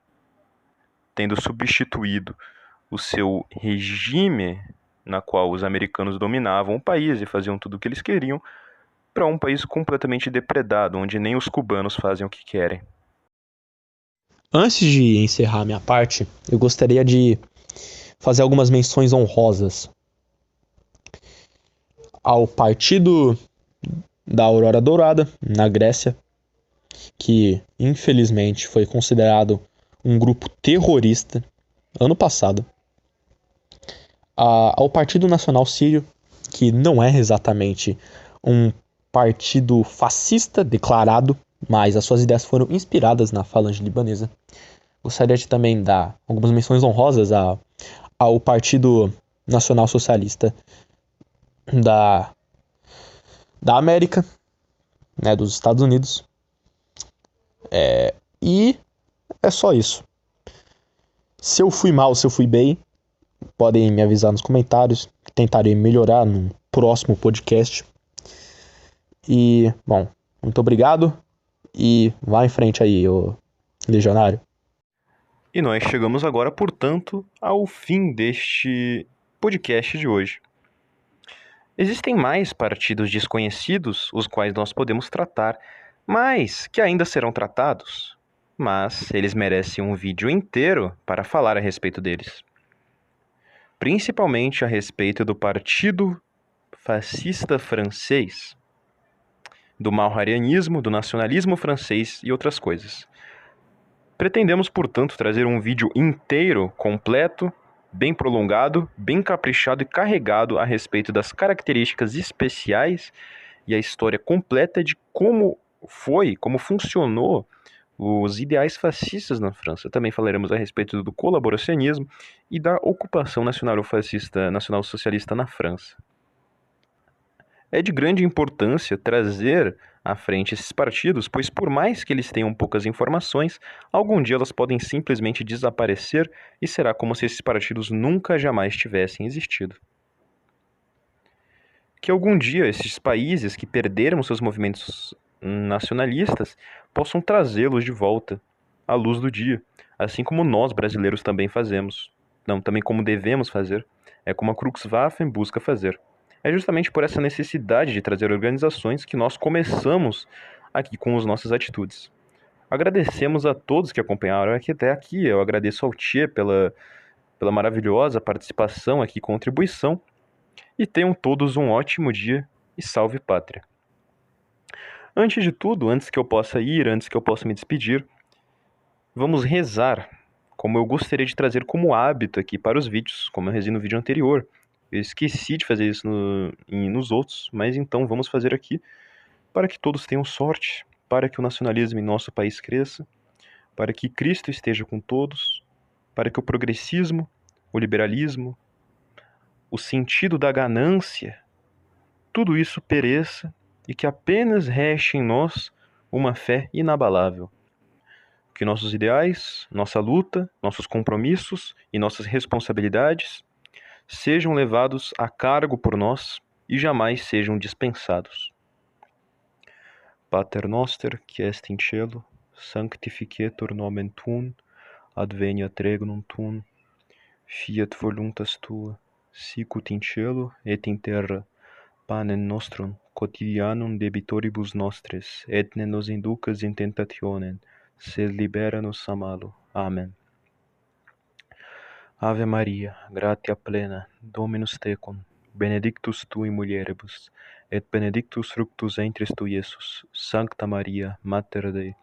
tendo substituído o seu regime na qual os americanos dominavam o país e faziam tudo o que eles queriam, para um país completamente depredado, onde nem os cubanos fazem o que querem. Antes de encerrar minha parte, eu gostaria de fazer algumas menções honrosas ao Partido da Aurora Dourada, na Grécia, que infelizmente foi considerado um grupo terrorista ano passado, ao Partido Nacional Sírio, que não é exatamente um partido fascista declarado, mas as suas ideias foram inspiradas na falange libanesa. Gostaria de também dar algumas menções honrosas ao Partido Nacional Socialista da, da América, né, dos Estados Unidos. É, e é só isso. Se eu fui mal, se eu fui bem, podem me avisar nos comentários. Tentarei melhorar no próximo podcast. E, bom, muito obrigado. E vá em frente aí, ô legionário. E nós chegamos agora, portanto, ao fim deste podcast de hoje. Existem mais partidos desconhecidos, os quais nós podemos tratar, mas que ainda serão tratados. Mas eles merecem um vídeo inteiro para falar a respeito deles. Principalmente a respeito do Partido Fascista Francês, do malharianismo, do nacionalismo francês e outras coisas. Pretendemos, portanto, trazer um vídeo inteiro, completo, bem prolongado, bem caprichado e carregado a respeito das características especiais e a história completa de como foi, como funcionou os ideais fascistas na França. Também falaremos a respeito do colaboracionismo e da ocupação nacional fascista, nacional socialista na França. É de grande importância trazer à frente esses partidos, pois por mais que eles tenham poucas informações, algum dia elas podem simplesmente desaparecer e será como se esses partidos nunca jamais tivessem existido. Que algum dia esses países que perderam seus movimentos nacionalistas possam trazê-los de volta à luz do dia, assim como nós brasileiros também fazemos, não, também como devemos fazer, é como a Cruxwaffen busca fazer. É justamente por essa necessidade de trazer organizações que nós começamos aqui com as nossas atitudes. Agradecemos a todos que acompanharam aqui até aqui. Eu agradeço ao Tia pela, pela maravilhosa participação aqui e contribuição. E tenham todos um ótimo dia e salve pátria. Antes de tudo, antes que eu possa ir, antes que eu possa me despedir, vamos rezar, como eu gostaria de trazer como hábito aqui para os vídeos, como eu rezei no vídeo anterior. Eu esqueci de fazer isso no, em, nos outros, mas então vamos fazer aqui para que todos tenham sorte, para que o nacionalismo em nosso país cresça, para que Cristo esteja com todos, para que o progressismo, o liberalismo, o sentido da ganância, tudo isso pereça e que apenas reste em nós uma fé inabalável. Que nossos ideais, nossa luta, nossos compromissos e nossas responsabilidades sejam levados a cargo por nós e jamais sejam dispensados. Pater noster, qui est in cielo, sanctificetur nomen tuum, adveniat regnum tuum, fiat voluntas tua, sicut in cielo et in terra. Panem nostrum quotidianum debitoribus nostres, et ne nos inducas in tentationem, sed libera nos a malo. Amen. Ave Maria, gratia plena, Dominus tecum, benedictus tu in mulieribus, et benedictus fructus ventris tui, Iesus. Sancta Maria, Mater Dei,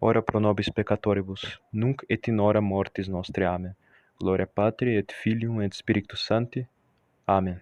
ora pro nobis peccatoribus, nunc et in hora mortis nostre. Amen. Gloria Patri et Filium et Spiritus Sancti. Amen.